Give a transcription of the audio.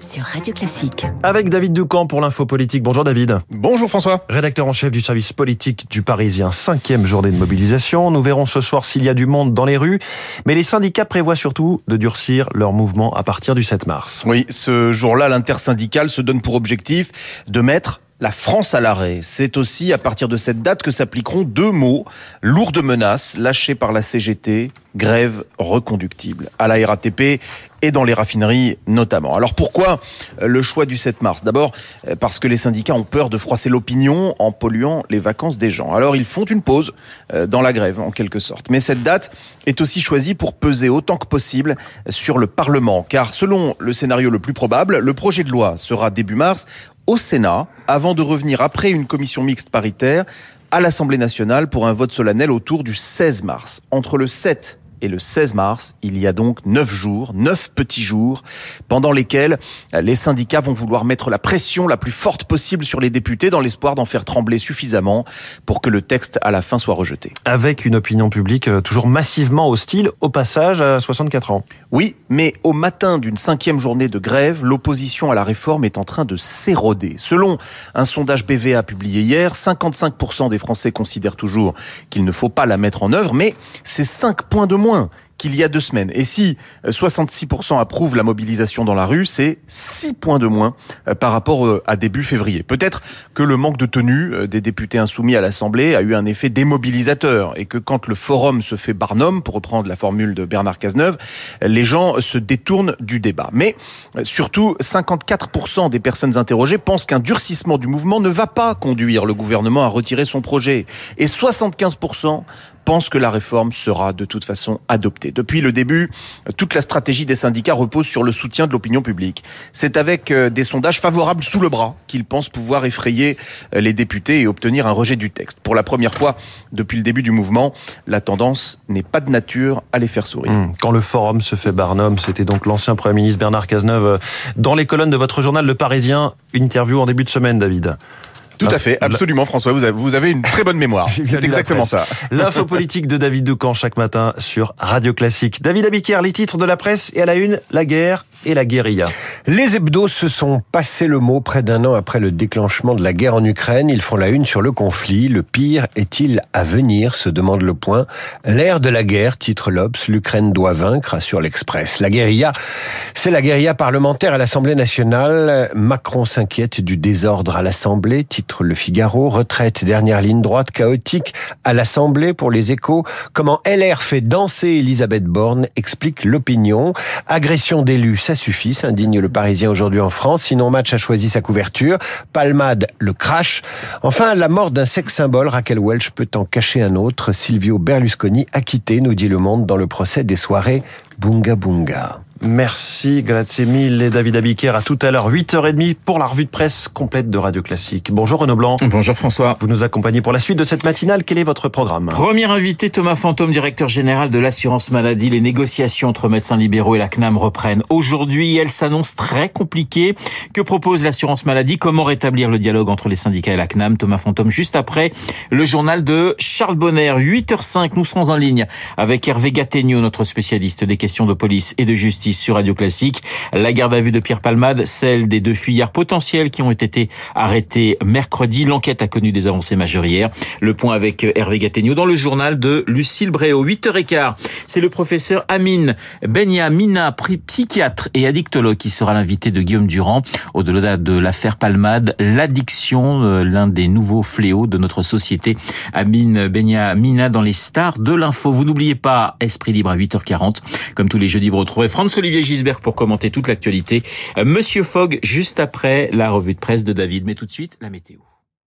sur Radio Classique. Avec David Ducamp pour l'info politique. Bonjour David. Bonjour François. Rédacteur en chef du service politique du Parisien. Cinquième journée de mobilisation. Nous verrons ce soir s'il y a du monde dans les rues. Mais les syndicats prévoient surtout de durcir leur mouvement à partir du 7 mars. Oui, ce jour-là, l'intersyndicale se donne pour objectif de mettre la France à l'arrêt. C'est aussi à partir de cette date que s'appliqueront deux mots, lourdes menaces lâchées par la CGT, grève reconductible, à la RATP et dans les raffineries notamment. Alors pourquoi euh, le choix du 7 mars? D'abord euh, parce que les syndicats ont peur de froisser l'opinion en polluant les vacances des gens. Alors ils font une pause euh, dans la grève en quelque sorte. Mais cette date est aussi choisie pour peser autant que possible sur le Parlement car selon le scénario le plus probable, le projet de loi sera début mars au Sénat avant de revenir après une commission mixte paritaire à l'Assemblée nationale pour un vote solennel autour du 16 mars. Entre le 7 et le 16 mars. Il y a donc neuf jours, neuf petits jours, pendant lesquels les syndicats vont vouloir mettre la pression la plus forte possible sur les députés dans l'espoir d'en faire trembler suffisamment pour que le texte à la fin soit rejeté. Avec une opinion publique euh, toujours massivement hostile au passage à 64 ans. Oui, mais au matin d'une cinquième journée de grève, l'opposition à la réforme est en train de s'éroder. Selon un sondage BVA publié hier, 55% des Français considèrent toujours qu'il ne faut pas la mettre en œuvre, mais c'est 5 points de moins loin qu'il y a deux semaines. Et si 66% euh, approuvent la mobilisation dans la rue, c'est 6 points de moins euh, par rapport euh, à début février. Peut-être que le manque de tenue des députés insoumis à l'Assemblée a eu un effet démobilisateur et que quand le forum se fait barnum, pour reprendre la formule de Bernard Cazeneuve, les gens se détournent du débat. Mais surtout, 54% des personnes interrogées pensent qu'un durcissement du mouvement ne va pas conduire le gouvernement à retirer son projet. Et 75% pense que la réforme sera de toute façon adoptée. Depuis le début, toute la stratégie des syndicats repose sur le soutien de l'opinion publique. C'est avec euh, des sondages favorables sous le bras qu'ils pensent pouvoir effrayer euh, les députés et obtenir un rejet du texte. Pour la première fois depuis le début du mouvement, la tendance n'est pas de nature à les faire sourire. Mmh. Quand le forum se fait Barnum, c'était donc l'ancien Premier ministre Bernard Cazeneuve euh, dans les colonnes de votre journal Le Parisien. Une interview en début de semaine, David. Tout à fait, absolument François, vous avez, vous avez une très bonne mémoire. C'est exactement ça. L'info politique de David Ducamp chaque matin sur Radio Classique. David Abiker, les titres de la presse et à la une, la guerre et la guérilla. Les hebdos se sont passés le mot près d'un an après le déclenchement de la guerre en Ukraine. Ils font la une sur le conflit. Le pire est-il à venir se demande le point. L'ère de la guerre, titre l'Obs, l'Ukraine doit vaincre, assure l'Express. La guérilla, c'est la guérilla parlementaire à l'Assemblée nationale. Macron s'inquiète du désordre à l'Assemblée, titre le Figaro. Retraite, dernière ligne droite chaotique à l'Assemblée pour les échos. Comment LR fait danser Elisabeth Borne, explique l'opinion. Agression d'élus, ça suffit, s'indigne le Parisien aujourd'hui en France. Sinon, Match a choisi sa couverture. Palmade, le crash. Enfin, la mort d'un sexe symbole, Raquel Welch peut en cacher un autre. Silvio Berlusconi acquitté, nous dit Le Monde, dans le procès des soirées Bunga Bunga. Merci, grazie mille et David Abiker. À tout à l'heure, 8h30 pour la revue de presse complète de Radio Classique. Bonjour Renaud Blanc. Bonjour François. Vous nous accompagnez pour la suite de cette matinale. Quel est votre programme Premier invité, Thomas Fantôme, directeur général de l'assurance maladie. Les négociations entre médecins libéraux et la CNAM reprennent aujourd'hui. Elles s'annoncent très compliquées. Que propose l'assurance maladie? Comment rétablir le dialogue entre les syndicats et la CNAM? Thomas Fantôme, juste après le journal de Charles Bonner. 8h05, nous serons en ligne avec Hervé Gattegno, notre spécialiste des questions de police et de justice sur Radio Classique. La garde à vue de Pierre Palmade, celle des deux fuyards potentiels qui ont été arrêtés mercredi. L'enquête a connu des avancées majeures. Le point avec Hervé Gattegno dans le journal de Lucille Bréau. 8h15, c'est le professeur Amine Benyamina, psychiatre et addictologue qui sera l'invité de Guillaume Durand. Au-delà de l'affaire Palmade, l'addiction, euh, l'un des nouveaux fléaux de notre société. Amine Benyamina dans les stars de l'info. Vous n'oubliez pas Esprit Libre à 8h40. Comme tous les jeudis, vous retrouvez François-Olivier Gisbert pour commenter toute l'actualité. Euh, Monsieur Fogg, juste après la revue de presse de David. Mais tout de suite, la météo.